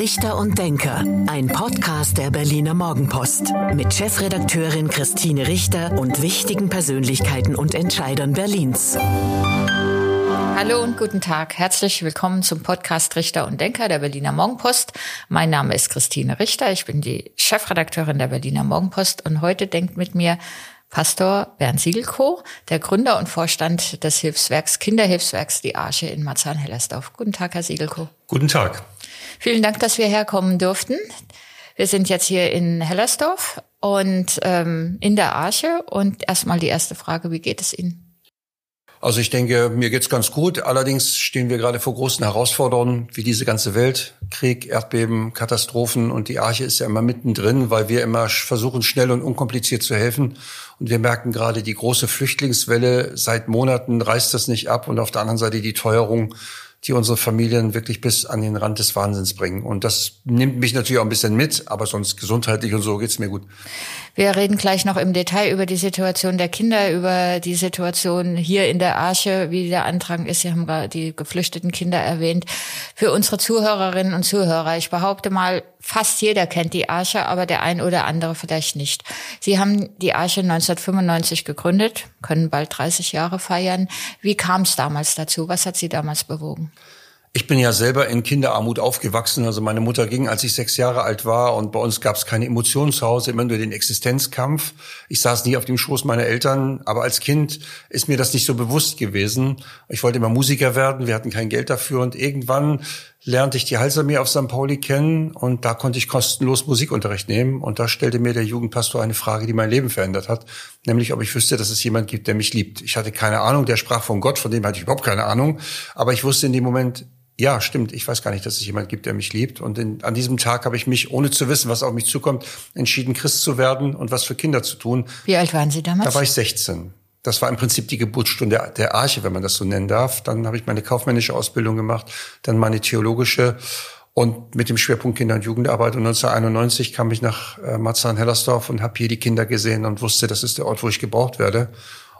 Richter und Denker, ein Podcast der Berliner Morgenpost mit Chefredakteurin Christine Richter und wichtigen Persönlichkeiten und Entscheidern Berlins. Hallo und guten Tag. Herzlich willkommen zum Podcast Richter und Denker der Berliner Morgenpost. Mein Name ist Christine Richter. Ich bin die Chefredakteurin der Berliner Morgenpost und heute denkt mit mir Pastor Bernd Siegelko, der Gründer und Vorstand des Hilfswerks, Kinderhilfswerks Die Arche in Marzahn-Hellersdorf. Guten Tag, Herr Siegelko. Guten Tag. Vielen Dank, dass wir herkommen durften. Wir sind jetzt hier in Hellersdorf und ähm, in der Arche. Und erstmal die erste Frage, wie geht es Ihnen? Also ich denke, mir geht's ganz gut. Allerdings stehen wir gerade vor großen Herausforderungen, wie diese ganze Welt. Krieg, Erdbeben, Katastrophen und die Arche ist ja immer mittendrin, weil wir immer versuchen, schnell und unkompliziert zu helfen. Und wir merken gerade die große Flüchtlingswelle. Seit Monaten reißt das nicht ab und auf der anderen Seite die Teuerung die unsere Familien wirklich bis an den Rand des Wahnsinns bringen. Und das nimmt mich natürlich auch ein bisschen mit, aber sonst gesundheitlich und so geht's mir gut. Wir reden gleich noch im Detail über die Situation der Kinder, über die Situation hier in der Arche, wie der Antrag ist. Sie haben gerade die geflüchteten Kinder erwähnt. Für unsere Zuhörerinnen und Zuhörer, ich behaupte mal, fast jeder kennt die Arche, aber der ein oder andere vielleicht nicht. Sie haben die Arche 1995 gegründet, können bald 30 Jahre feiern. Wie kam es damals dazu? Was hat Sie damals bewogen? Ich bin ja selber in Kinderarmut aufgewachsen. Also meine Mutter ging, als ich sechs Jahre alt war. Und bei uns gab es keine Emotionen zu Hause, immer nur den Existenzkampf. Ich saß nie auf dem Schoß meiner Eltern. Aber als Kind ist mir das nicht so bewusst gewesen. Ich wollte immer Musiker werden. Wir hatten kein Geld dafür. Und irgendwann lernte ich die Halsarmee auf St. Pauli kennen. Und da konnte ich kostenlos Musikunterricht nehmen. Und da stellte mir der Jugendpastor eine Frage, die mein Leben verändert hat. Nämlich, ob ich wüsste, dass es jemand gibt, der mich liebt. Ich hatte keine Ahnung. Der sprach von Gott. Von dem hatte ich überhaupt keine Ahnung. Aber ich wusste in dem Moment, ja, stimmt. Ich weiß gar nicht, dass es jemand gibt, der mich liebt. Und in, an diesem Tag habe ich mich, ohne zu wissen, was auf mich zukommt, entschieden, Christ zu werden und was für Kinder zu tun. Wie alt waren Sie damals? Da war ich 16. Das war im Prinzip die Geburtsstunde der Arche, wenn man das so nennen darf. Dann habe ich meine kaufmännische Ausbildung gemacht, dann meine theologische und mit dem Schwerpunkt Kinder- und Jugendarbeit. Und 1991 kam ich nach äh, Marzahn-Hellersdorf und habe hier die Kinder gesehen und wusste, das ist der Ort, wo ich gebraucht werde.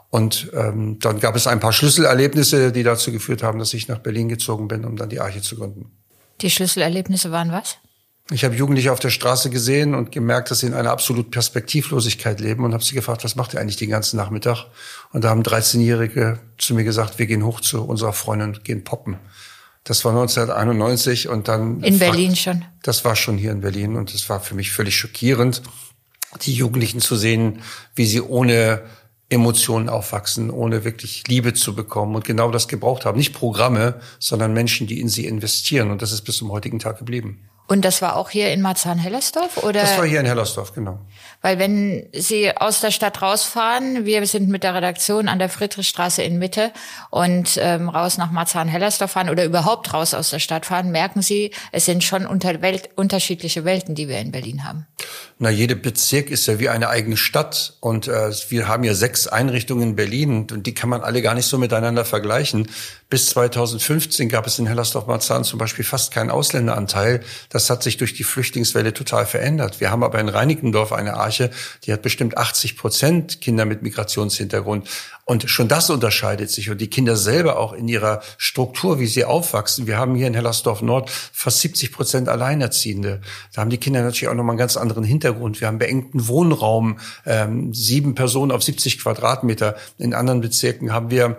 Und ähm, dann gab es ein paar Schlüsselerlebnisse, die dazu geführt haben, dass ich nach Berlin gezogen bin, um dann die Arche zu gründen. Die Schlüsselerlebnisse waren was? Ich habe Jugendliche auf der Straße gesehen und gemerkt, dass sie in einer absolut Perspektivlosigkeit leben und habe sie gefragt, was macht ihr eigentlich den ganzen Nachmittag? Und da haben 13-Jährige zu mir gesagt, wir gehen hoch zu unserer Freundin, gehen poppen. Das war 1991 und dann. In Berlin schon. Das war schon hier in Berlin und es war für mich völlig schockierend, die Jugendlichen zu sehen, wie sie ohne Emotionen aufwachsen, ohne wirklich Liebe zu bekommen und genau das gebraucht haben. Nicht Programme, sondern Menschen, die in sie investieren. Und das ist bis zum heutigen Tag geblieben. Und das war auch hier in Marzahn-Hellersdorf, oder? Das war hier in Hellersdorf, genau. Weil wenn Sie aus der Stadt rausfahren, wir sind mit der Redaktion an der Friedrichstraße in Mitte und ähm, raus nach Marzahn-Hellersdorf fahren oder überhaupt raus aus der Stadt fahren, merken Sie, es sind schon unter Welt, unterschiedliche Welten, die wir in Berlin haben. Na, jede Bezirk ist ja wie eine eigene Stadt und äh, wir haben ja sechs Einrichtungen in Berlin und die kann man alle gar nicht so miteinander vergleichen. Bis 2015 gab es in Hellersdorf-Marzahn zum Beispiel fast keinen Ausländeranteil. Das hat sich durch die Flüchtlingswelle total verändert. Wir haben aber in Reinickendorf eine Arche, die hat bestimmt 80 Prozent Kinder mit Migrationshintergrund. Und schon das unterscheidet sich. Und die Kinder selber auch in ihrer Struktur, wie sie aufwachsen. Wir haben hier in Hellersdorf Nord fast 70 Prozent Alleinerziehende. Da haben die Kinder natürlich auch nochmal einen ganz anderen Hintergrund. Wir haben beengten Wohnraum, ähm, sieben Personen auf 70 Quadratmeter. In anderen Bezirken haben wir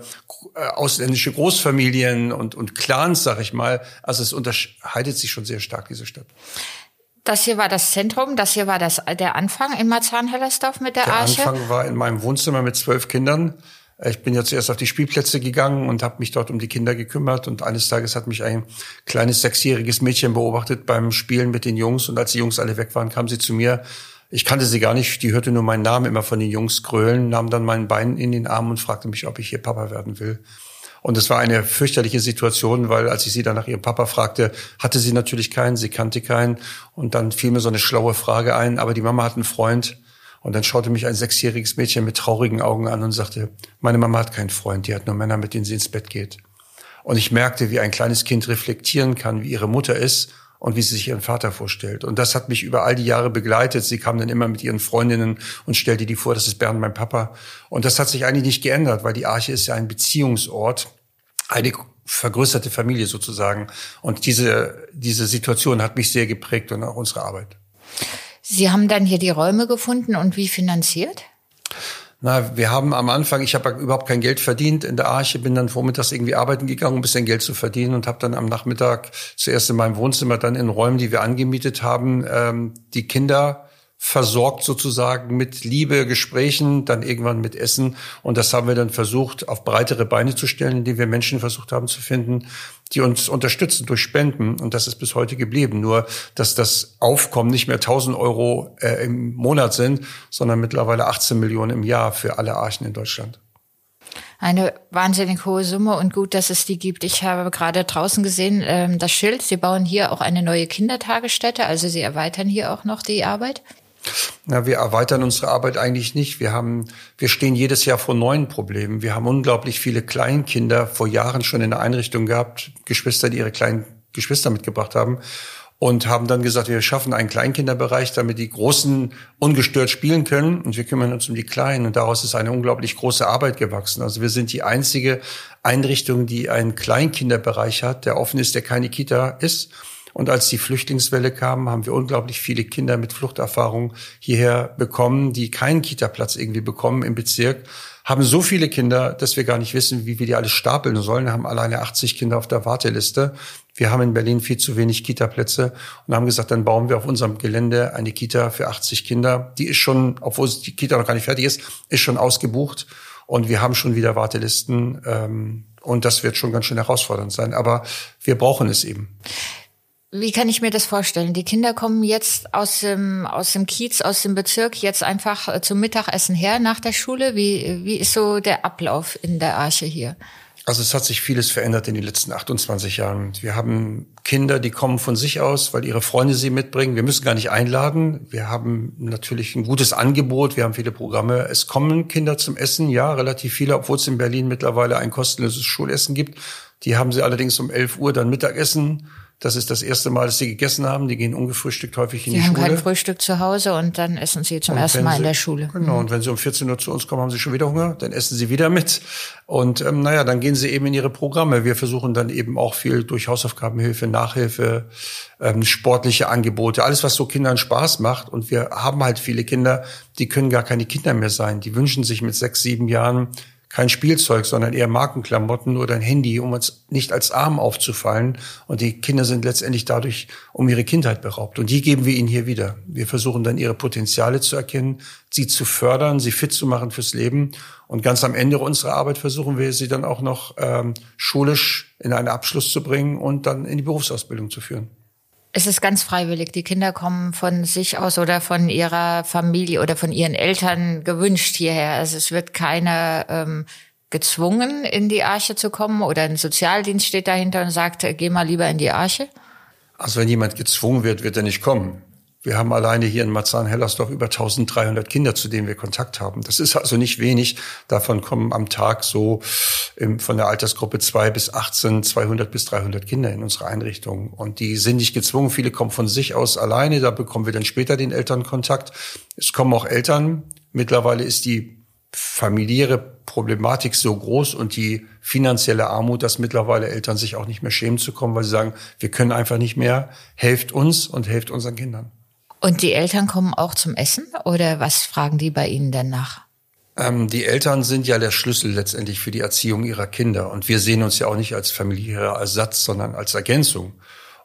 ausländische Großfamilien und, und Clans, sag ich mal. Also es unterscheidet sich schon sehr stark, diese Stadt. Das hier war das Zentrum, das hier war das, der Anfang in Marzahn-Hellersdorf mit der, der Arche? Der Anfang war in meinem Wohnzimmer mit zwölf Kindern. Ich bin ja zuerst auf die Spielplätze gegangen und habe mich dort um die Kinder gekümmert. Und eines Tages hat mich ein kleines sechsjähriges Mädchen beobachtet beim Spielen mit den Jungs. Und als die Jungs alle weg waren, kam sie zu mir. Ich kannte sie gar nicht, die hörte nur meinen Namen immer von den Jungs grölen, nahm dann mein Bein in den Arm und fragte mich, ob ich hier Papa werden will. Und es war eine fürchterliche Situation, weil als ich sie dann nach ihrem Papa fragte, hatte sie natürlich keinen, sie kannte keinen. Und dann fiel mir so eine schlaue Frage ein, aber die Mama hat einen Freund. Und dann schaute mich ein sechsjähriges Mädchen mit traurigen Augen an und sagte, meine Mama hat keinen Freund, die hat nur Männer, mit denen sie ins Bett geht. Und ich merkte, wie ein kleines Kind reflektieren kann, wie ihre Mutter ist und wie sie sich ihren Vater vorstellt. Und das hat mich über all die Jahre begleitet. Sie kam dann immer mit ihren Freundinnen und stellte die vor, das ist Bernd, mein Papa. Und das hat sich eigentlich nicht geändert, weil die Arche ist ja ein Beziehungsort. Eine vergrößerte Familie sozusagen. Und diese, diese Situation hat mich sehr geprägt und auch unsere Arbeit. Sie haben dann hier die Räume gefunden und wie finanziert? Na, wir haben am Anfang, ich habe überhaupt kein Geld verdient in der Arche, bin dann vormittags irgendwie arbeiten gegangen, um ein bisschen Geld zu verdienen und habe dann am Nachmittag zuerst in meinem Wohnzimmer, dann in Räumen, die wir angemietet haben, ähm, die Kinder versorgt sozusagen mit Liebe, Gesprächen, dann irgendwann mit Essen. Und das haben wir dann versucht, auf breitere Beine zu stellen, indem wir Menschen versucht haben zu finden, die uns unterstützen durch Spenden. Und das ist bis heute geblieben. Nur, dass das Aufkommen nicht mehr 1000 Euro äh, im Monat sind, sondern mittlerweile 18 Millionen im Jahr für alle Archen in Deutschland eine wahnsinnig hohe Summe und gut, dass es die gibt. Ich habe gerade draußen gesehen, ähm, das Schild, Sie bauen hier auch eine neue Kindertagesstätte, also Sie erweitern hier auch noch die Arbeit. Na, wir erweitern unsere Arbeit eigentlich nicht. Wir haben, wir stehen jedes Jahr vor neuen Problemen. Wir haben unglaublich viele Kleinkinder vor Jahren schon in der Einrichtung gehabt, Geschwister, die ihre kleinen Geschwister mitgebracht haben und haben dann gesagt, wir schaffen einen Kleinkinderbereich, damit die Großen ungestört spielen können und wir kümmern uns um die Kleinen und daraus ist eine unglaublich große Arbeit gewachsen. Also wir sind die einzige Einrichtung, die einen Kleinkinderbereich hat, der offen ist, der keine Kita ist und als die Flüchtlingswelle kam, haben wir unglaublich viele Kinder mit Fluchterfahrung hierher bekommen, die keinen Kita-Platz irgendwie bekommen im Bezirk, haben so viele Kinder, dass wir gar nicht wissen, wie wir die alle stapeln sollen. Wir haben alleine 80 Kinder auf der Warteliste. Wir haben in Berlin viel zu wenig Kita-Plätze und haben gesagt, dann bauen wir auf unserem Gelände eine Kita für 80 Kinder. Die ist schon, obwohl die Kita noch gar nicht fertig ist, ist schon ausgebucht und wir haben schon wieder Wartelisten. Ähm, und das wird schon ganz schön herausfordernd sein. Aber wir brauchen es eben. Wie kann ich mir das vorstellen? Die Kinder kommen jetzt aus dem, aus dem Kiez, aus dem Bezirk jetzt einfach äh, zum Mittagessen her nach der Schule. Wie, wie ist so der Ablauf in der Arche hier? Also es hat sich vieles verändert in den letzten 28 Jahren. Wir haben Kinder, die kommen von sich aus, weil ihre Freunde sie mitbringen. Wir müssen gar nicht einladen. Wir haben natürlich ein gutes Angebot. Wir haben viele Programme. Es kommen Kinder zum Essen, ja, relativ viele, obwohl es in Berlin mittlerweile ein kostenloses Schulessen gibt. Die haben sie allerdings um 11 Uhr dann Mittagessen das ist das erste Mal, dass sie gegessen haben. Die gehen ungefrühstückt häufig in sie die Schule. Sie haben kein Frühstück zu Hause und dann essen sie zum und ersten Mal sie, in der Schule. Genau, und wenn sie um 14 Uhr zu uns kommen, haben sie schon wieder Hunger. Dann essen sie wieder mit. Und ähm, naja, dann gehen sie eben in ihre Programme. Wir versuchen dann eben auch viel durch Hausaufgabenhilfe, Nachhilfe, ähm, sportliche Angebote, alles, was so Kindern Spaß macht. Und wir haben halt viele Kinder, die können gar keine Kinder mehr sein. Die wünschen sich mit sechs, sieben Jahren kein Spielzeug, sondern eher Markenklamotten oder ein Handy, um uns nicht als arm aufzufallen. Und die Kinder sind letztendlich dadurch um ihre Kindheit beraubt. Und die geben wir ihnen hier wieder. Wir versuchen dann ihre Potenziale zu erkennen, sie zu fördern, sie fit zu machen fürs Leben. Und ganz am Ende unserer Arbeit versuchen wir sie dann auch noch ähm, schulisch in einen Abschluss zu bringen und dann in die Berufsausbildung zu führen. Es ist ganz freiwillig. Die Kinder kommen von sich aus oder von ihrer Familie oder von ihren Eltern gewünscht hierher. Also es wird keiner ähm, gezwungen, in die Arche zu kommen oder ein Sozialdienst steht dahinter und sagt, geh mal lieber in die Arche. Also wenn jemand gezwungen wird, wird er nicht kommen. Wir haben alleine hier in Marzahn-Hellersdorf über 1300 Kinder, zu denen wir Kontakt haben. Das ist also nicht wenig. Davon kommen am Tag so im, von der Altersgruppe 2 bis 18 200 bis 300 Kinder in unsere Einrichtung. Und die sind nicht gezwungen. Viele kommen von sich aus alleine. Da bekommen wir dann später den Elternkontakt. Es kommen auch Eltern. Mittlerweile ist die familiäre Problematik so groß und die finanzielle Armut, dass mittlerweile Eltern sich auch nicht mehr schämen zu kommen, weil sie sagen, wir können einfach nicht mehr. Helft uns und helft unseren Kindern. Und die Eltern kommen auch zum Essen oder was fragen die bei Ihnen denn nach? Ähm, die Eltern sind ja der Schlüssel letztendlich für die Erziehung ihrer Kinder. Und wir sehen uns ja auch nicht als familiärer Ersatz, sondern als Ergänzung.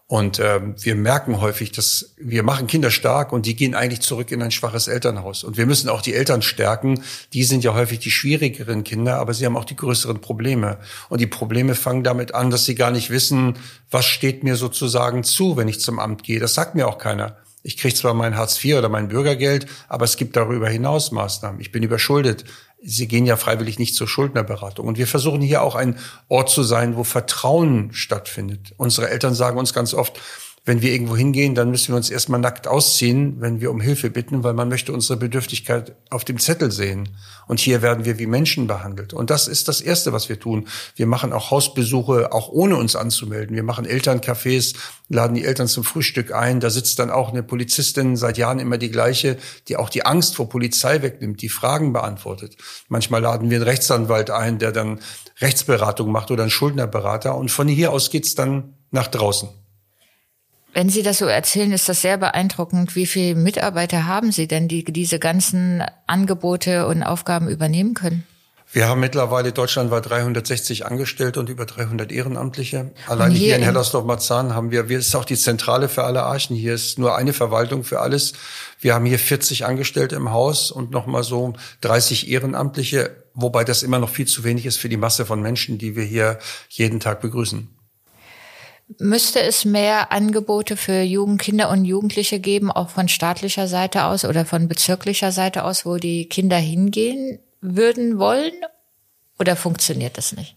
Und ähm, wir merken häufig, dass wir machen Kinder stark und die gehen eigentlich zurück in ein schwaches Elternhaus. Und wir müssen auch die Eltern stärken. Die sind ja häufig die schwierigeren Kinder, aber sie haben auch die größeren Probleme. Und die Probleme fangen damit an, dass sie gar nicht wissen, was steht mir sozusagen zu, wenn ich zum Amt gehe. Das sagt mir auch keiner. Ich kriege zwar mein Hartz IV oder mein Bürgergeld, aber es gibt darüber hinaus Maßnahmen. Ich bin überschuldet. Sie gehen ja freiwillig nicht zur Schuldnerberatung. Und wir versuchen hier auch ein Ort zu sein, wo Vertrauen stattfindet. Unsere Eltern sagen uns ganz oft, wenn wir irgendwo hingehen, dann müssen wir uns erstmal nackt ausziehen, wenn wir um Hilfe bitten, weil man möchte unsere Bedürftigkeit auf dem Zettel sehen. Und hier werden wir wie Menschen behandelt. Und das ist das Erste, was wir tun. Wir machen auch Hausbesuche, auch ohne uns anzumelden. Wir machen Elterncafés, laden die Eltern zum Frühstück ein. Da sitzt dann auch eine Polizistin, seit Jahren immer die gleiche, die auch die Angst vor Polizei wegnimmt, die Fragen beantwortet. Manchmal laden wir einen Rechtsanwalt ein, der dann Rechtsberatung macht oder einen Schuldnerberater. Und von hier aus geht's dann nach draußen. Wenn Sie das so erzählen, ist das sehr beeindruckend. Wie viele Mitarbeiter haben Sie denn, die diese ganzen Angebote und Aufgaben übernehmen können? Wir haben mittlerweile deutschlandweit 360 Angestellte und über 300 Ehrenamtliche. Allein hier, hier, in Hellersdorf-Marzahn haben wir, wir ist auch die Zentrale für alle Archen. Hier ist nur eine Verwaltung für alles. Wir haben hier 40 Angestellte im Haus und nochmal so 30 Ehrenamtliche, wobei das immer noch viel zu wenig ist für die Masse von Menschen, die wir hier jeden Tag begrüßen. Müsste es mehr Angebote für Jugend, Kinder und Jugendliche geben, auch von staatlicher Seite aus oder von bezirklicher Seite aus, wo die Kinder hingehen würden wollen? Oder funktioniert das nicht?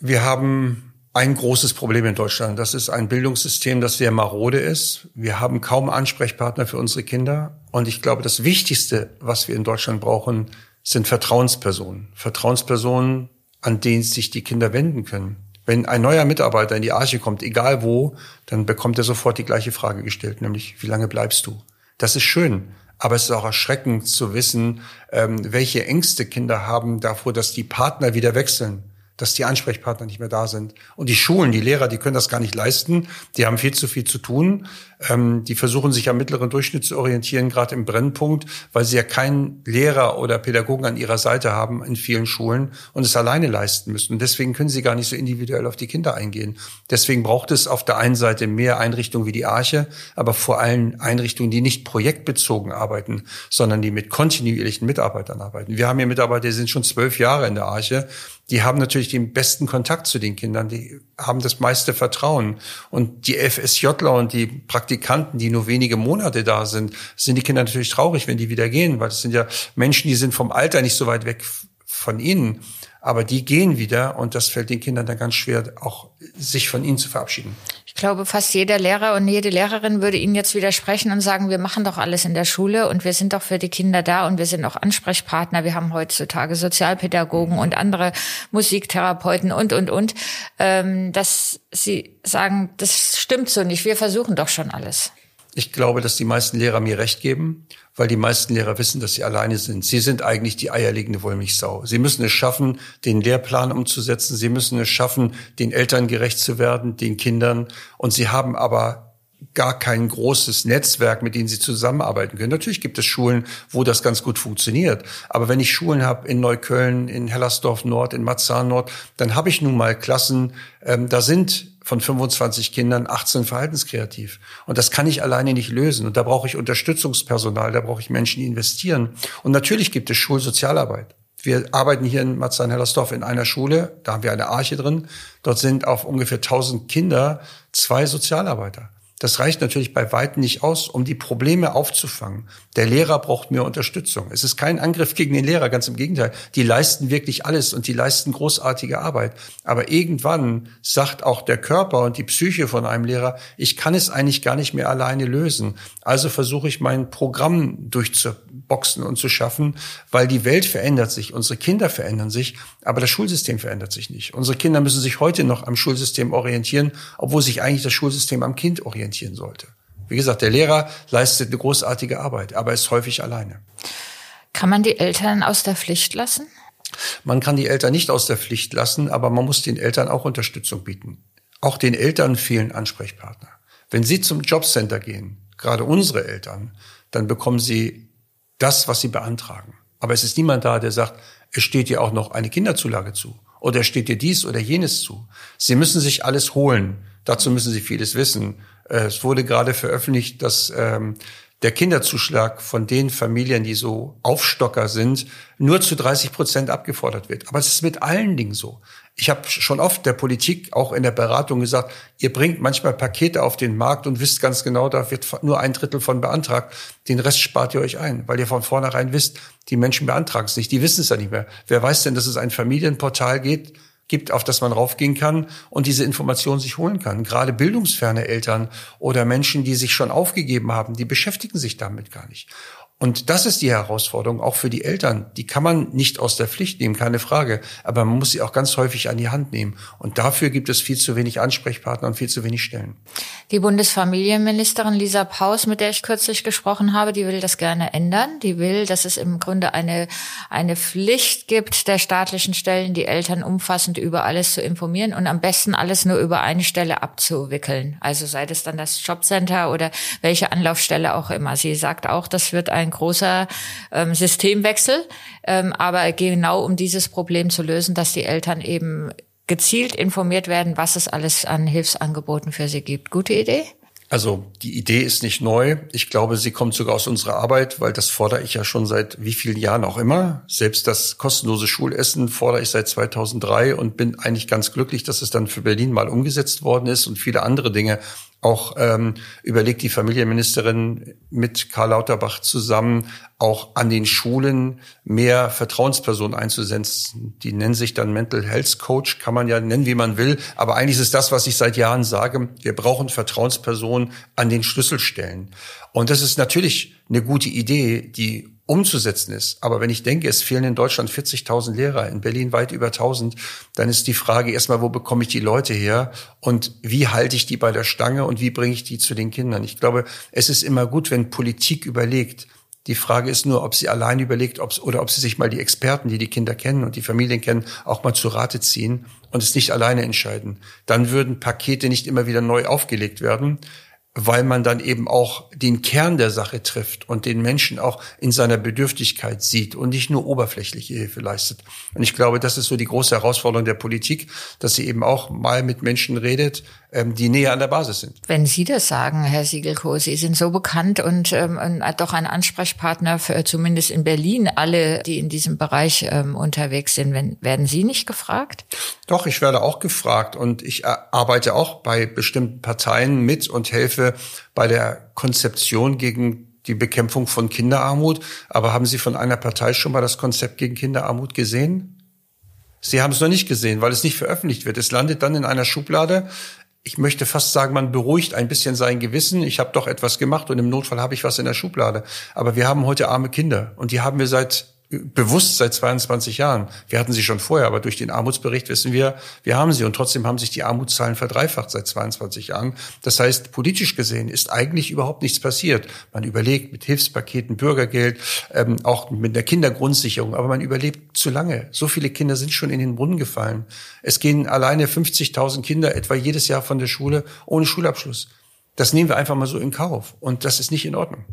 Wir haben ein großes Problem in Deutschland. Das ist ein Bildungssystem, das sehr marode ist. Wir haben kaum Ansprechpartner für unsere Kinder. Und ich glaube, das Wichtigste, was wir in Deutschland brauchen, sind Vertrauenspersonen. Vertrauenspersonen, an denen sich die Kinder wenden können. Wenn ein neuer Mitarbeiter in die Arche kommt, egal wo, dann bekommt er sofort die gleiche Frage gestellt, nämlich wie lange bleibst du? Das ist schön, aber es ist auch erschreckend zu wissen, ähm, welche Ängste Kinder haben davor, dass die Partner wieder wechseln dass die Ansprechpartner nicht mehr da sind. Und die Schulen, die Lehrer, die können das gar nicht leisten. Die haben viel zu viel zu tun. Ähm, die versuchen sich am mittleren Durchschnitt zu orientieren, gerade im Brennpunkt, weil sie ja keinen Lehrer oder Pädagogen an ihrer Seite haben in vielen Schulen und es alleine leisten müssen. Und deswegen können sie gar nicht so individuell auf die Kinder eingehen. Deswegen braucht es auf der einen Seite mehr Einrichtungen wie die Arche, aber vor allem Einrichtungen, die nicht projektbezogen arbeiten, sondern die mit kontinuierlichen Mitarbeitern arbeiten. Wir haben hier Mitarbeiter, die sind schon zwölf Jahre in der Arche die haben natürlich den besten Kontakt zu den Kindern, die haben das meiste Vertrauen. Und die FSJler und die Praktikanten, die nur wenige Monate da sind, sind die Kinder natürlich traurig, wenn die wieder gehen, weil das sind ja Menschen, die sind vom Alter nicht so weit weg von ihnen. Aber die gehen wieder und das fällt den Kindern dann ganz schwer, auch sich von ihnen zu verabschieden. Ich glaube, fast jeder Lehrer und jede Lehrerin würde Ihnen jetzt widersprechen und sagen, wir machen doch alles in der Schule und wir sind doch für die Kinder da und wir sind auch Ansprechpartner. Wir haben heutzutage Sozialpädagogen und andere Musiktherapeuten und, und, und. Ähm, dass Sie sagen, das stimmt so nicht. Wir versuchen doch schon alles. Ich glaube, dass die meisten Lehrer mir recht geben, weil die meisten Lehrer wissen, dass sie alleine sind. Sie sind eigentlich die eierlegende Wollmilchsau. Sie müssen es schaffen, den Lehrplan umzusetzen. Sie müssen es schaffen, den Eltern gerecht zu werden, den Kindern. Und sie haben aber gar kein großes Netzwerk, mit denen sie zusammenarbeiten können. Natürlich gibt es Schulen, wo das ganz gut funktioniert. Aber wenn ich Schulen habe in Neukölln, in Hellersdorf Nord, in Marzahn Nord, dann habe ich nun mal Klassen, ähm, da sind von 25 Kindern 18 verhaltenskreativ. Und das kann ich alleine nicht lösen. Und da brauche ich Unterstützungspersonal, da brauche ich Menschen, die investieren. Und natürlich gibt es Schulsozialarbeit. Wir arbeiten hier in Marzahn-Hellersdorf in einer Schule, da haben wir eine Arche drin. Dort sind auf ungefähr 1000 Kinder zwei Sozialarbeiter. Das reicht natürlich bei weitem nicht aus, um die Probleme aufzufangen. Der Lehrer braucht mehr Unterstützung. Es ist kein Angriff gegen den Lehrer, ganz im Gegenteil. Die leisten wirklich alles und die leisten großartige Arbeit. Aber irgendwann sagt auch der Körper und die Psyche von einem Lehrer, ich kann es eigentlich gar nicht mehr alleine lösen. Also versuche ich mein Programm durchzuboxen und zu schaffen, weil die Welt verändert sich, unsere Kinder verändern sich, aber das Schulsystem verändert sich nicht. Unsere Kinder müssen sich heute noch am Schulsystem orientieren, obwohl sich eigentlich das Schulsystem am Kind orientiert orientieren sollte. Wie gesagt, der Lehrer leistet eine großartige Arbeit, aber ist häufig alleine. Kann man die Eltern aus der Pflicht lassen? Man kann die Eltern nicht aus der Pflicht lassen, aber man muss den Eltern auch Unterstützung bieten. Auch den Eltern fehlen Ansprechpartner. Wenn sie zum Jobcenter gehen, gerade unsere Eltern, dann bekommen sie das, was sie beantragen. Aber es ist niemand da, der sagt, es steht dir auch noch eine Kinderzulage zu oder es steht dir dies oder jenes zu. Sie müssen sich alles holen. Dazu müssen sie vieles wissen. Äh, es wurde gerade veröffentlicht, dass ähm, der Kinderzuschlag von den Familien, die so Aufstocker sind, nur zu 30 Prozent abgefordert wird. Aber es ist mit allen Dingen so. Ich habe schon oft der Politik auch in der Beratung gesagt, ihr bringt manchmal Pakete auf den Markt und wisst ganz genau, da wird nur ein Drittel von beantragt. Den Rest spart ihr euch ein, weil ihr von vornherein wisst, die Menschen beantragen es nicht. Die wissen es ja nicht mehr. Wer weiß denn, dass es ein Familienportal geht, gibt, auf das man raufgehen kann und diese Informationen sich holen kann. Gerade bildungsferne Eltern oder Menschen, die sich schon aufgegeben haben, die beschäftigen sich damit gar nicht. Und das ist die Herausforderung, auch für die Eltern. Die kann man nicht aus der Pflicht nehmen, keine Frage. Aber man muss sie auch ganz häufig an die Hand nehmen. Und dafür gibt es viel zu wenig Ansprechpartner und viel zu wenig Stellen. Die Bundesfamilienministerin Lisa Paus, mit der ich kürzlich gesprochen habe, die will das gerne ändern. Die will, dass es im Grunde eine, eine Pflicht gibt der staatlichen Stellen, die Eltern umfassend über alles zu informieren und am besten alles nur über eine Stelle abzuwickeln. Also sei das dann das Jobcenter oder welche Anlaufstelle auch immer. Sie sagt auch, das wird ein ein großer ähm, Systemwechsel, ähm, aber genau um dieses Problem zu lösen, dass die Eltern eben gezielt informiert werden, was es alles an Hilfsangeboten für sie gibt. Gute Idee? Also die Idee ist nicht neu. Ich glaube, sie kommt sogar aus unserer Arbeit, weil das fordere ich ja schon seit wie vielen Jahren auch immer. Selbst das kostenlose Schulessen fordere ich seit 2003 und bin eigentlich ganz glücklich, dass es dann für Berlin mal umgesetzt worden ist und viele andere Dinge auch ähm, überlegt die Familienministerin mit Karl Lauterbach zusammen, auch an den Schulen mehr Vertrauenspersonen einzusetzen. Die nennen sich dann Mental Health Coach, kann man ja nennen, wie man will. Aber eigentlich ist es das, was ich seit Jahren sage. Wir brauchen Vertrauenspersonen an den Schlüsselstellen. Und das ist natürlich eine gute Idee, die umzusetzen ist. Aber wenn ich denke, es fehlen in Deutschland 40.000 Lehrer, in Berlin weit über 1.000, dann ist die Frage erstmal, wo bekomme ich die Leute her und wie halte ich die bei der Stange und wie bringe ich die zu den Kindern? Ich glaube, es ist immer gut, wenn Politik überlegt. Die Frage ist nur, ob sie allein überlegt ob, oder ob sie sich mal die Experten, die die Kinder kennen und die Familien kennen, auch mal zu Rate ziehen und es nicht alleine entscheiden. Dann würden Pakete nicht immer wieder neu aufgelegt werden, weil man dann eben auch den Kern der Sache trifft und den Menschen auch in seiner Bedürftigkeit sieht und nicht nur oberflächliche Hilfe leistet. Und ich glaube, das ist so die große Herausforderung der Politik, dass sie eben auch mal mit Menschen redet, die näher an der Basis sind. Wenn Sie das sagen, Herr Siegelko, Sie sind so bekannt und ähm, doch ein Ansprechpartner für zumindest in Berlin alle, die in diesem Bereich ähm, unterwegs sind. Wenn, werden Sie nicht gefragt? Doch, ich werde auch gefragt und ich äh, arbeite auch bei bestimmten Parteien mit und helfe bei der Konzeption gegen die Bekämpfung von Kinderarmut. Aber haben Sie von einer Partei schon mal das Konzept gegen Kinderarmut gesehen? Sie haben es noch nicht gesehen, weil es nicht veröffentlicht wird. Es landet dann in einer Schublade ich möchte fast sagen, man beruhigt ein bisschen sein Gewissen. Ich habe doch etwas gemacht und im Notfall habe ich was in der Schublade. Aber wir haben heute arme Kinder und die haben wir seit bewusst seit 22 Jahren. Wir hatten sie schon vorher, aber durch den Armutsbericht wissen wir, wir haben sie und trotzdem haben sich die Armutszahlen verdreifacht seit 22 Jahren. Das heißt, politisch gesehen ist eigentlich überhaupt nichts passiert. Man überlegt mit Hilfspaketen, Bürgergeld, ähm, auch mit der Kindergrundsicherung, aber man überlebt zu lange. So viele Kinder sind schon in den Brunnen gefallen. Es gehen alleine 50.000 Kinder etwa jedes Jahr von der Schule ohne Schulabschluss. Das nehmen wir einfach mal so in Kauf und das ist nicht in Ordnung.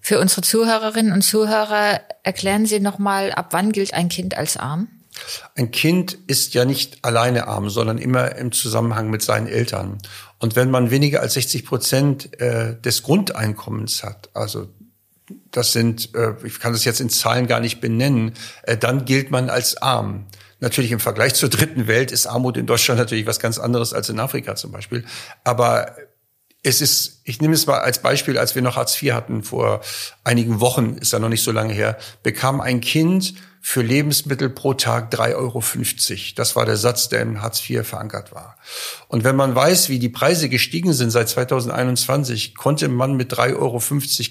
Für unsere Zuhörerinnen und Zuhörer erklären Sie noch mal, ab wann gilt ein Kind als arm? Ein Kind ist ja nicht alleine arm, sondern immer im Zusammenhang mit seinen Eltern. Und wenn man weniger als 60 Prozent äh, des Grundeinkommens hat, also das sind, äh, ich kann das jetzt in Zahlen gar nicht benennen, äh, dann gilt man als arm. Natürlich im Vergleich zur dritten Welt ist Armut in Deutschland natürlich was ganz anderes als in Afrika zum Beispiel. Aber es ist, ich nehme es mal als Beispiel, als wir noch Hartz IV hatten, vor einigen Wochen, ist ja noch nicht so lange her, bekam ein Kind für Lebensmittel pro Tag 3,50 Euro. Das war der Satz, der in Hartz IV verankert war. Und wenn man weiß, wie die Preise gestiegen sind seit 2021, konnte man mit 3,50 Euro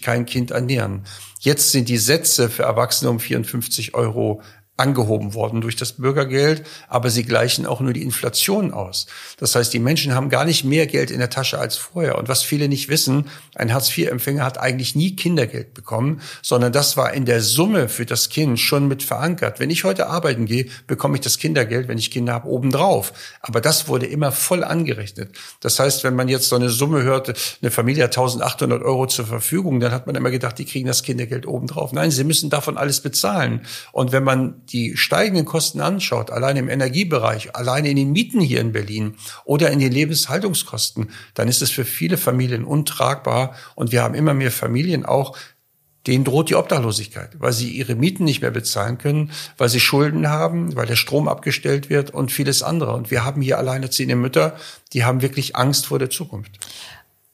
kein Kind ernähren. Jetzt sind die Sätze für Erwachsene um 54 Euro angehoben worden durch das Bürgergeld, aber sie gleichen auch nur die Inflation aus. Das heißt, die Menschen haben gar nicht mehr Geld in der Tasche als vorher. Und was viele nicht wissen, ein Hartz-IV-Empfänger hat eigentlich nie Kindergeld bekommen, sondern das war in der Summe für das Kind schon mit verankert. Wenn ich heute arbeiten gehe, bekomme ich das Kindergeld, wenn ich Kinder habe, obendrauf. Aber das wurde immer voll angerechnet. Das heißt, wenn man jetzt so eine Summe hörte, eine Familie hat 1800 Euro zur Verfügung, dann hat man immer gedacht, die kriegen das Kindergeld obendrauf. Nein, sie müssen davon alles bezahlen. Und wenn man die steigenden Kosten anschaut, allein im Energiebereich, allein in den Mieten hier in Berlin oder in den Lebenshaltungskosten, dann ist es für viele Familien untragbar. Und wir haben immer mehr Familien auch, denen droht die Obdachlosigkeit, weil sie ihre Mieten nicht mehr bezahlen können, weil sie Schulden haben, weil der Strom abgestellt wird und vieles andere. Und wir haben hier alleinerziehende Mütter, die haben wirklich Angst vor der Zukunft.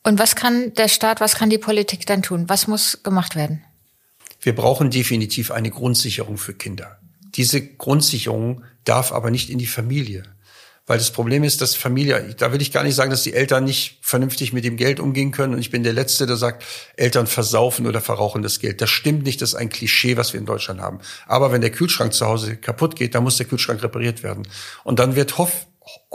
Und was kann der Staat, was kann die Politik dann tun? Was muss gemacht werden? Wir brauchen definitiv eine Grundsicherung für Kinder diese Grundsicherung darf aber nicht in die Familie. Weil das Problem ist, dass Familie, da will ich gar nicht sagen, dass die Eltern nicht vernünftig mit dem Geld umgehen können. Und ich bin der Letzte, der sagt, Eltern versaufen oder verrauchen das Geld. Das stimmt nicht, das ist ein Klischee, was wir in Deutschland haben. Aber wenn der Kühlschrank zu Hause kaputt geht, dann muss der Kühlschrank repariert werden. Und dann wird hoff,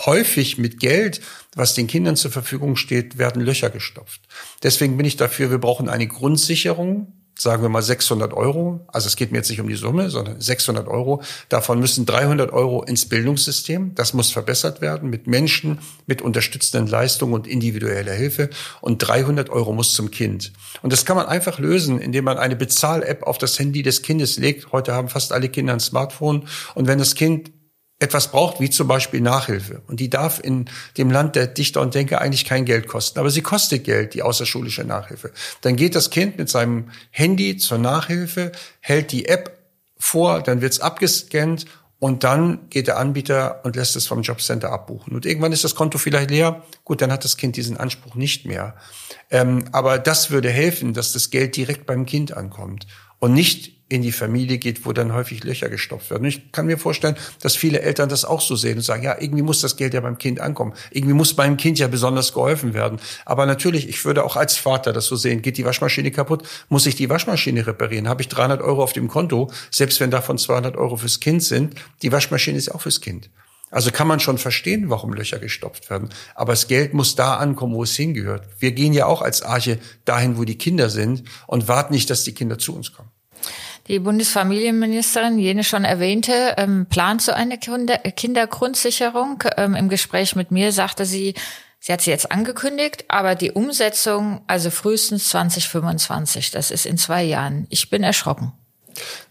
häufig mit Geld, was den Kindern zur Verfügung steht, werden Löcher gestopft. Deswegen bin ich dafür, wir brauchen eine Grundsicherung sagen wir mal 600 Euro, also es geht mir jetzt nicht um die Summe, sondern 600 Euro, davon müssen 300 Euro ins Bildungssystem, das muss verbessert werden mit Menschen, mit unterstützenden Leistungen und individueller Hilfe. Und 300 Euro muss zum Kind. Und das kann man einfach lösen, indem man eine Bezahl-App auf das Handy des Kindes legt. Heute haben fast alle Kinder ein Smartphone. Und wenn das Kind etwas braucht, wie zum Beispiel Nachhilfe. Und die darf in dem Land der Dichter und Denker eigentlich kein Geld kosten. Aber sie kostet Geld, die außerschulische Nachhilfe. Dann geht das Kind mit seinem Handy zur Nachhilfe, hält die App vor, dann wird's abgescannt und dann geht der Anbieter und lässt es vom Jobcenter abbuchen. Und irgendwann ist das Konto vielleicht leer. Gut, dann hat das Kind diesen Anspruch nicht mehr. Ähm, aber das würde helfen, dass das Geld direkt beim Kind ankommt und nicht in die Familie geht, wo dann häufig Löcher gestopft werden. Und ich kann mir vorstellen, dass viele Eltern das auch so sehen und sagen, ja, irgendwie muss das Geld ja beim Kind ankommen. Irgendwie muss meinem Kind ja besonders geholfen werden. Aber natürlich, ich würde auch als Vater das so sehen. Geht die Waschmaschine kaputt? Muss ich die Waschmaschine reparieren? Habe ich 300 Euro auf dem Konto? Selbst wenn davon 200 Euro fürs Kind sind, die Waschmaschine ist auch fürs Kind. Also kann man schon verstehen, warum Löcher gestopft werden. Aber das Geld muss da ankommen, wo es hingehört. Wir gehen ja auch als Arche dahin, wo die Kinder sind und warten nicht, dass die Kinder zu uns kommen. Die Bundesfamilienministerin, jene schon erwähnte, ähm, plant so eine Kindergrundsicherung. Ähm, Im Gespräch mit mir sagte sie, sie hat sie jetzt angekündigt, aber die Umsetzung, also frühestens 2025, das ist in zwei Jahren. Ich bin erschrocken.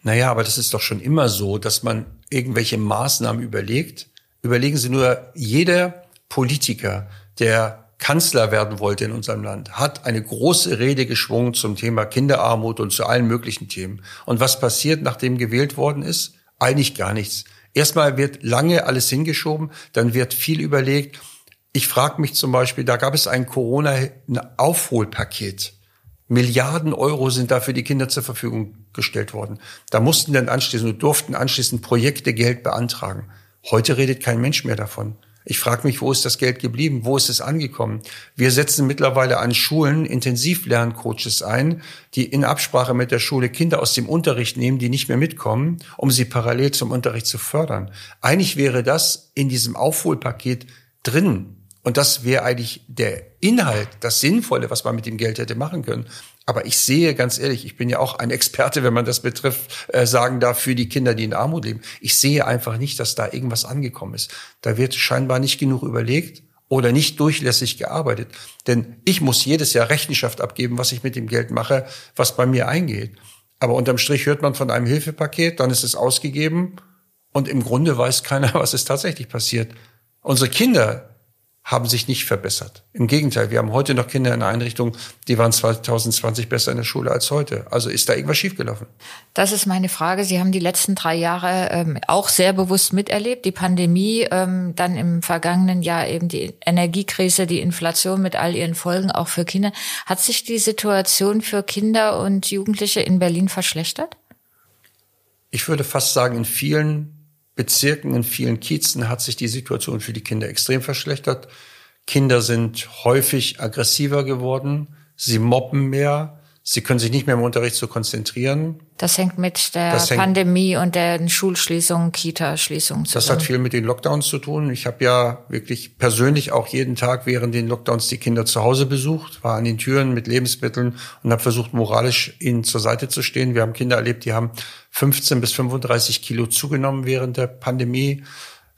Naja, aber das ist doch schon immer so, dass man irgendwelche Maßnahmen überlegt. Überlegen Sie nur, jeder Politiker, der Kanzler werden wollte in unserem Land, hat eine große Rede geschwungen zum Thema Kinderarmut und zu allen möglichen Themen. Und was passiert, nachdem gewählt worden ist? Eigentlich gar nichts. Erstmal wird lange alles hingeschoben, dann wird viel überlegt. Ich frage mich zum Beispiel, da gab es ein Corona-Aufholpaket. Milliarden Euro sind da für die Kinder zur Verfügung gestellt worden. Da mussten dann anschließend, durften anschließend Projekte Geld beantragen. Heute redet kein Mensch mehr davon. Ich frage mich, wo ist das Geld geblieben? Wo ist es angekommen? Wir setzen mittlerweile an Schulen Intensivlerncoaches ein, die in Absprache mit der Schule Kinder aus dem Unterricht nehmen, die nicht mehr mitkommen, um sie parallel zum Unterricht zu fördern. Eigentlich wäre das in diesem Aufholpaket drin. Und das wäre eigentlich der Inhalt, das Sinnvolle, was man mit dem Geld hätte machen können. Aber ich sehe ganz ehrlich, ich bin ja auch ein Experte, wenn man das betrifft, äh, sagen darf, für die Kinder, die in Armut leben. Ich sehe einfach nicht, dass da irgendwas angekommen ist. Da wird scheinbar nicht genug überlegt oder nicht durchlässig gearbeitet. Denn ich muss jedes Jahr Rechenschaft abgeben, was ich mit dem Geld mache, was bei mir eingeht. Aber unterm Strich hört man von einem Hilfepaket, dann ist es ausgegeben und im Grunde weiß keiner, was ist tatsächlich passiert. Unsere Kinder haben sich nicht verbessert. Im Gegenteil, wir haben heute noch Kinder in der Einrichtung, die waren 2020 besser in der Schule als heute. Also ist da irgendwas schiefgelaufen? Das ist meine Frage. Sie haben die letzten drei Jahre ähm, auch sehr bewusst miterlebt. Die Pandemie, ähm, dann im vergangenen Jahr eben die Energiekrise, die Inflation mit all ihren Folgen auch für Kinder. Hat sich die Situation für Kinder und Jugendliche in Berlin verschlechtert? Ich würde fast sagen, in vielen Bezirken, in vielen Kiezen hat sich die Situation für die Kinder extrem verschlechtert. Kinder sind häufig aggressiver geworden, sie mobben mehr, sie können sich nicht mehr im Unterricht so konzentrieren. Das hängt mit der hängt, Pandemie und der Schulschließung, Kita-Schließung zu tun. Das hat viel mit den Lockdowns zu tun. Ich habe ja wirklich persönlich auch jeden Tag während den Lockdowns die Kinder zu Hause besucht, war an den Türen mit Lebensmitteln und habe versucht, moralisch ihnen zur Seite zu stehen. Wir haben Kinder erlebt, die haben 15 bis 35 Kilo zugenommen während der Pandemie.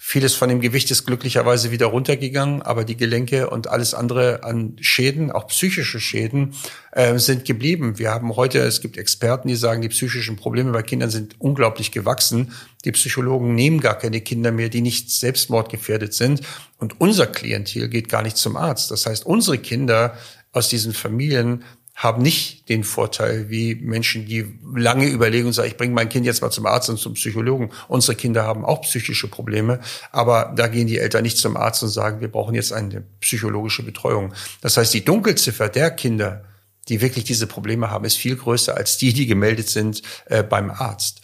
Vieles von dem Gewicht ist glücklicherweise wieder runtergegangen, aber die Gelenke und alles andere an Schäden, auch psychische Schäden, äh, sind geblieben. Wir haben heute, es gibt Experten, die sagen, die psychischen Probleme bei Kindern sind unglaublich gewachsen. Die Psychologen nehmen gar keine Kinder mehr, die nicht selbstmordgefährdet sind. Und unser Klientel geht gar nicht zum Arzt. Das heißt, unsere Kinder aus diesen Familien haben nicht den Vorteil wie Menschen, die lange überlegen und sagen, ich bringe mein Kind jetzt mal zum Arzt und zum Psychologen. Unsere Kinder haben auch psychische Probleme, aber da gehen die Eltern nicht zum Arzt und sagen, wir brauchen jetzt eine psychologische Betreuung. Das heißt, die Dunkelziffer der Kinder, die wirklich diese Probleme haben, ist viel größer als die, die gemeldet sind äh, beim Arzt.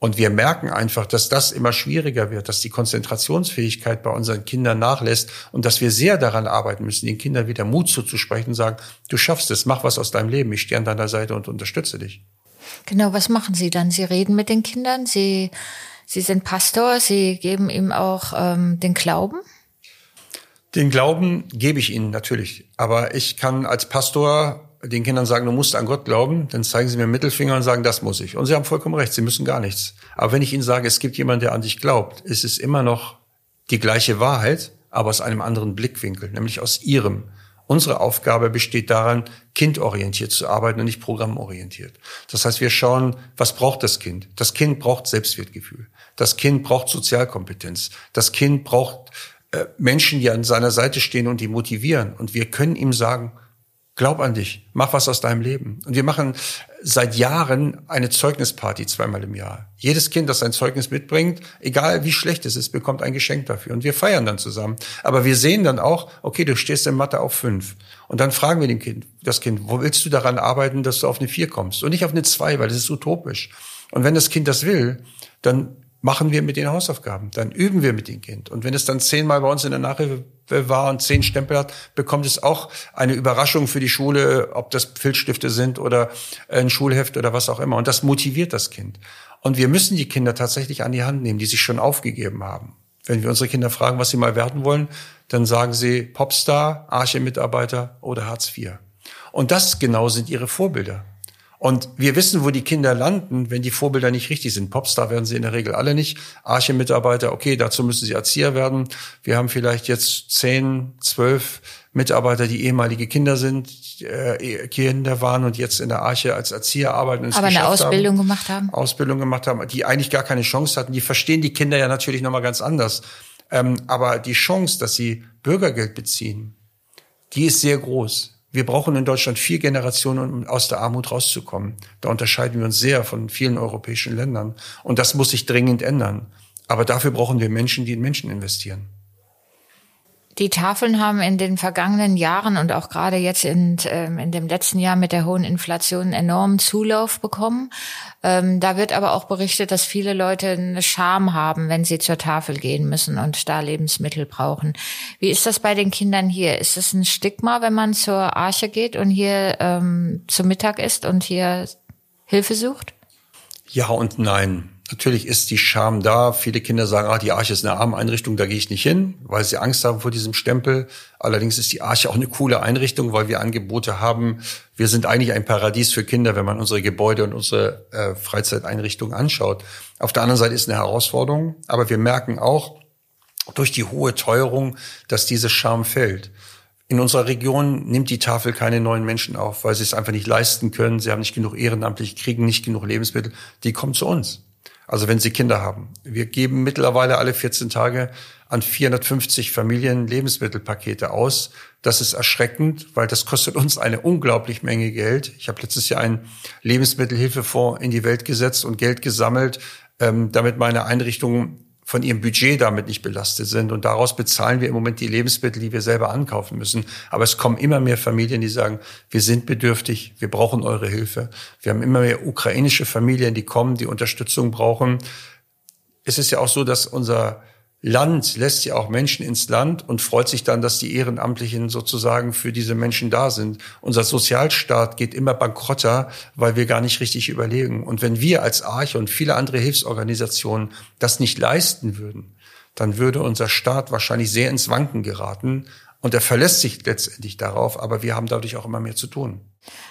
Und wir merken einfach, dass das immer schwieriger wird, dass die Konzentrationsfähigkeit bei unseren Kindern nachlässt und dass wir sehr daran arbeiten müssen, den Kindern wieder Mut zuzusprechen und sagen, du schaffst es, mach was aus deinem Leben, ich stehe an deiner Seite und unterstütze dich. Genau, was machen Sie dann? Sie reden mit den Kindern, Sie, Sie sind Pastor, Sie geben ihm auch ähm, den Glauben? Den Glauben gebe ich ihnen natürlich. Aber ich kann als Pastor den Kindern sagen, du musst an Gott glauben, dann zeigen sie mir Mittelfinger und sagen, das muss ich. Und sie haben vollkommen recht, sie müssen gar nichts. Aber wenn ich ihnen sage, es gibt jemanden, der an dich glaubt, ist es immer noch die gleiche Wahrheit, aber aus einem anderen Blickwinkel, nämlich aus ihrem. Unsere Aufgabe besteht daran, kindorientiert zu arbeiten und nicht programmorientiert. Das heißt, wir schauen, was braucht das Kind? Das Kind braucht Selbstwertgefühl. Das Kind braucht Sozialkompetenz. Das Kind braucht äh, Menschen, die an seiner Seite stehen und die motivieren. Und wir können ihm sagen, glaub an dich, mach was aus deinem Leben. Und wir machen seit Jahren eine Zeugnisparty zweimal im Jahr. Jedes Kind, das sein Zeugnis mitbringt, egal wie schlecht es ist, bekommt ein Geschenk dafür. Und wir feiern dann zusammen. Aber wir sehen dann auch, okay, du stehst in Mathe auf fünf. Und dann fragen wir dem Kind, das Kind, wo willst du daran arbeiten, dass du auf eine vier kommst? Und nicht auf eine zwei, weil das ist utopisch. Und wenn das Kind das will, dann machen wir mit den Hausaufgaben. Dann üben wir mit dem Kind. Und wenn es dann zehnmal bei uns in der Nachhilfe war und zehn Stempel hat, bekommt es auch eine Überraschung für die Schule, ob das Filzstifte sind oder ein Schulheft oder was auch immer. Und das motiviert das Kind. Und wir müssen die Kinder tatsächlich an die Hand nehmen, die sich schon aufgegeben haben. Wenn wir unsere Kinder fragen, was sie mal werden wollen, dann sagen sie Popstar, Arche-Mitarbeiter oder Hartz IV. Und das genau sind ihre Vorbilder. Und wir wissen, wo die Kinder landen, wenn die Vorbilder nicht richtig sind. Popstar werden sie in der Regel alle nicht. Arche-Mitarbeiter, okay, dazu müssen sie Erzieher werden. Wir haben vielleicht jetzt zehn, zwölf Mitarbeiter, die ehemalige Kinder sind, äh, Kinder waren und jetzt in der Arche als Erzieher arbeiten. Und Aber eine Ausbildung haben, gemacht haben. Ausbildung gemacht haben, die eigentlich gar keine Chance hatten. Die verstehen die Kinder ja natürlich nochmal ganz anders. Ähm, aber die Chance, dass sie Bürgergeld beziehen, die ist sehr groß. Wir brauchen in Deutschland vier Generationen, um aus der Armut rauszukommen. Da unterscheiden wir uns sehr von vielen europäischen Ländern. Und das muss sich dringend ändern. Aber dafür brauchen wir Menschen, die in Menschen investieren. Die Tafeln haben in den vergangenen Jahren und auch gerade jetzt in, ähm, in dem letzten Jahr mit der hohen Inflation enormen Zulauf bekommen. Ähm, da wird aber auch berichtet, dass viele Leute eine Scham haben, wenn sie zur Tafel gehen müssen und da Lebensmittel brauchen. Wie ist das bei den Kindern hier? Ist es ein Stigma, wenn man zur Arche geht und hier ähm, zu Mittag isst und hier Hilfe sucht? Ja und nein. Natürlich ist die Scham da. Viele Kinder sagen, ah, die Arche ist eine arme Einrichtung, da gehe ich nicht hin, weil sie Angst haben vor diesem Stempel. Allerdings ist die Arche auch eine coole Einrichtung, weil wir Angebote haben. Wir sind eigentlich ein Paradies für Kinder, wenn man unsere Gebäude und unsere äh, Freizeiteinrichtungen anschaut. Auf der anderen Seite ist eine Herausforderung, aber wir merken auch durch die hohe Teuerung, dass diese Scham fällt. In unserer Region nimmt die Tafel keine neuen Menschen auf, weil sie es einfach nicht leisten können. Sie haben nicht genug Ehrenamtliche, kriegen nicht genug Lebensmittel. Die kommen zu uns. Also wenn Sie Kinder haben. Wir geben mittlerweile alle 14 Tage an 450 Familien Lebensmittelpakete aus. Das ist erschreckend, weil das kostet uns eine unglaublich Menge Geld. Ich habe letztes Jahr einen Lebensmittelhilfefonds in die Welt gesetzt und Geld gesammelt, ähm, damit meine Einrichtungen von ihrem Budget damit nicht belastet sind. Und daraus bezahlen wir im Moment die Lebensmittel, die wir selber ankaufen müssen. Aber es kommen immer mehr Familien, die sagen, wir sind bedürftig, wir brauchen eure Hilfe. Wir haben immer mehr ukrainische Familien, die kommen, die Unterstützung brauchen. Es ist ja auch so, dass unser Land lässt ja auch Menschen ins Land und freut sich dann, dass die Ehrenamtlichen sozusagen für diese Menschen da sind. Unser Sozialstaat geht immer bankrotter, weil wir gar nicht richtig überlegen. Und wenn wir als Arche und viele andere Hilfsorganisationen das nicht leisten würden, dann würde unser Staat wahrscheinlich sehr ins Wanken geraten. Und er verlässt sich letztendlich darauf, aber wir haben dadurch auch immer mehr zu tun.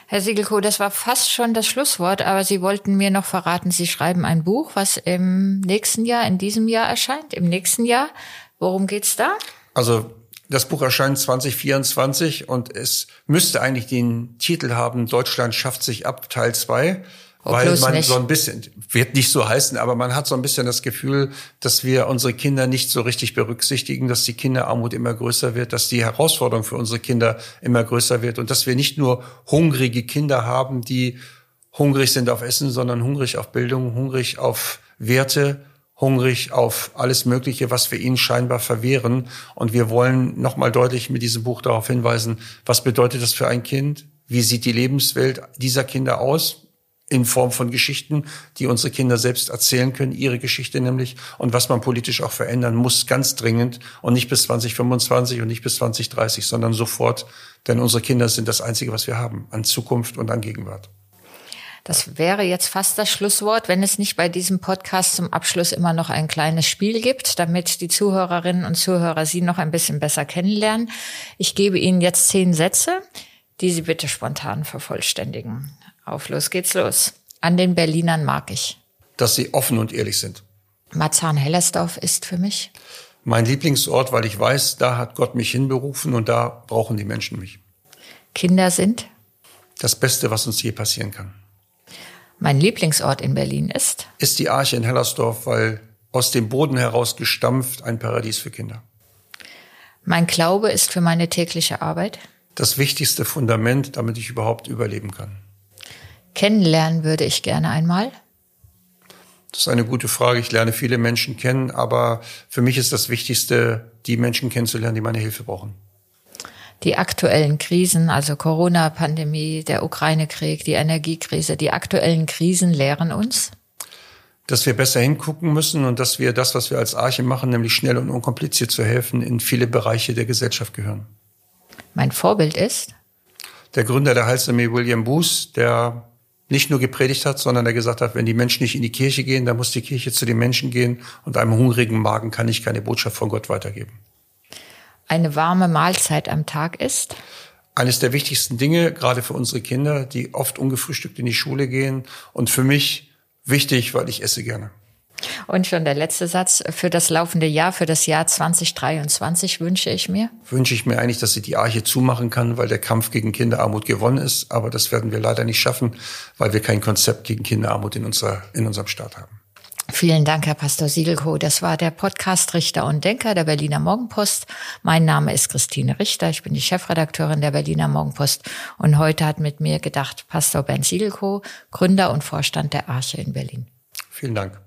Herr Siegelko, das war fast schon das Schlusswort, aber Sie wollten mir noch verraten, Sie schreiben ein Buch, was im nächsten Jahr, in diesem Jahr erscheint, im nächsten Jahr. Worum geht's da? Also das Buch erscheint 2024 und es müsste eigentlich den Titel haben, Deutschland schafft sich ab, Teil 2. Oh, weil man nicht. so ein bisschen, wird nicht so heißen, aber man hat so ein bisschen das Gefühl, dass wir unsere Kinder nicht so richtig berücksichtigen, dass die Kinderarmut immer größer wird, dass die Herausforderung für unsere Kinder immer größer wird und dass wir nicht nur hungrige Kinder haben, die hungrig sind auf Essen, sondern hungrig auf Bildung, hungrig auf Werte, hungrig auf alles Mögliche, was wir ihnen scheinbar verwehren. Und wir wollen nochmal deutlich mit diesem Buch darauf hinweisen, was bedeutet das für ein Kind? Wie sieht die Lebenswelt dieser Kinder aus? In Form von Geschichten, die unsere Kinder selbst erzählen können, ihre Geschichte nämlich, und was man politisch auch verändern muss, ganz dringend und nicht bis 2025 und nicht bis 2030, sondern sofort, denn unsere Kinder sind das Einzige, was wir haben an Zukunft und an Gegenwart. Das wäre jetzt fast das Schlusswort, wenn es nicht bei diesem Podcast zum Abschluss immer noch ein kleines Spiel gibt, damit die Zuhörerinnen und Zuhörer Sie noch ein bisschen besser kennenlernen. Ich gebe Ihnen jetzt zehn Sätze, die Sie bitte spontan vervollständigen. Auf los geht's los. An den Berlinern mag ich. Dass sie offen und ehrlich sind. Marzahn-Hellersdorf ist für mich. Mein Lieblingsort, weil ich weiß, da hat Gott mich hinberufen und da brauchen die Menschen mich. Kinder sind? Das Beste, was uns je passieren kann. Mein Lieblingsort in Berlin ist? Ist die Arche in Hellersdorf, weil aus dem Boden heraus gestampft ein Paradies für Kinder. Mein Glaube ist für meine tägliche Arbeit? Das wichtigste Fundament, damit ich überhaupt überleben kann. Kennenlernen würde ich gerne einmal? Das ist eine gute Frage. Ich lerne viele Menschen kennen, aber für mich ist das Wichtigste, die Menschen kennenzulernen, die meine Hilfe brauchen. Die aktuellen Krisen, also Corona-Pandemie, der Ukraine-Krieg, die Energiekrise, die aktuellen Krisen lehren uns? Dass wir besser hingucken müssen und dass wir das, was wir als Arche machen, nämlich schnell und unkompliziert zu helfen, in viele Bereiche der Gesellschaft gehören. Mein Vorbild ist? Der Gründer der Heilsarmee William Booth, der nicht nur gepredigt hat, sondern er gesagt hat, wenn die Menschen nicht in die Kirche gehen, dann muss die Kirche zu den Menschen gehen und einem hungrigen Magen kann ich keine Botschaft von Gott weitergeben. Eine warme Mahlzeit am Tag ist? Eines der wichtigsten Dinge, gerade für unsere Kinder, die oft ungefrühstückt in die Schule gehen und für mich wichtig, weil ich esse gerne. Und schon der letzte Satz. Für das laufende Jahr, für das Jahr 2023 wünsche ich mir? Wünsche ich mir eigentlich, dass sie die Arche zumachen kann, weil der Kampf gegen Kinderarmut gewonnen ist. Aber das werden wir leider nicht schaffen, weil wir kein Konzept gegen Kinderarmut in, unserer, in unserem Staat haben. Vielen Dank, Herr Pastor Siegelko. Das war der Podcast Richter und Denker der Berliner Morgenpost. Mein Name ist Christine Richter. Ich bin die Chefredakteurin der Berliner Morgenpost. Und heute hat mit mir gedacht Pastor Bernd Siegelko, Gründer und Vorstand der Arche in Berlin. Vielen Dank.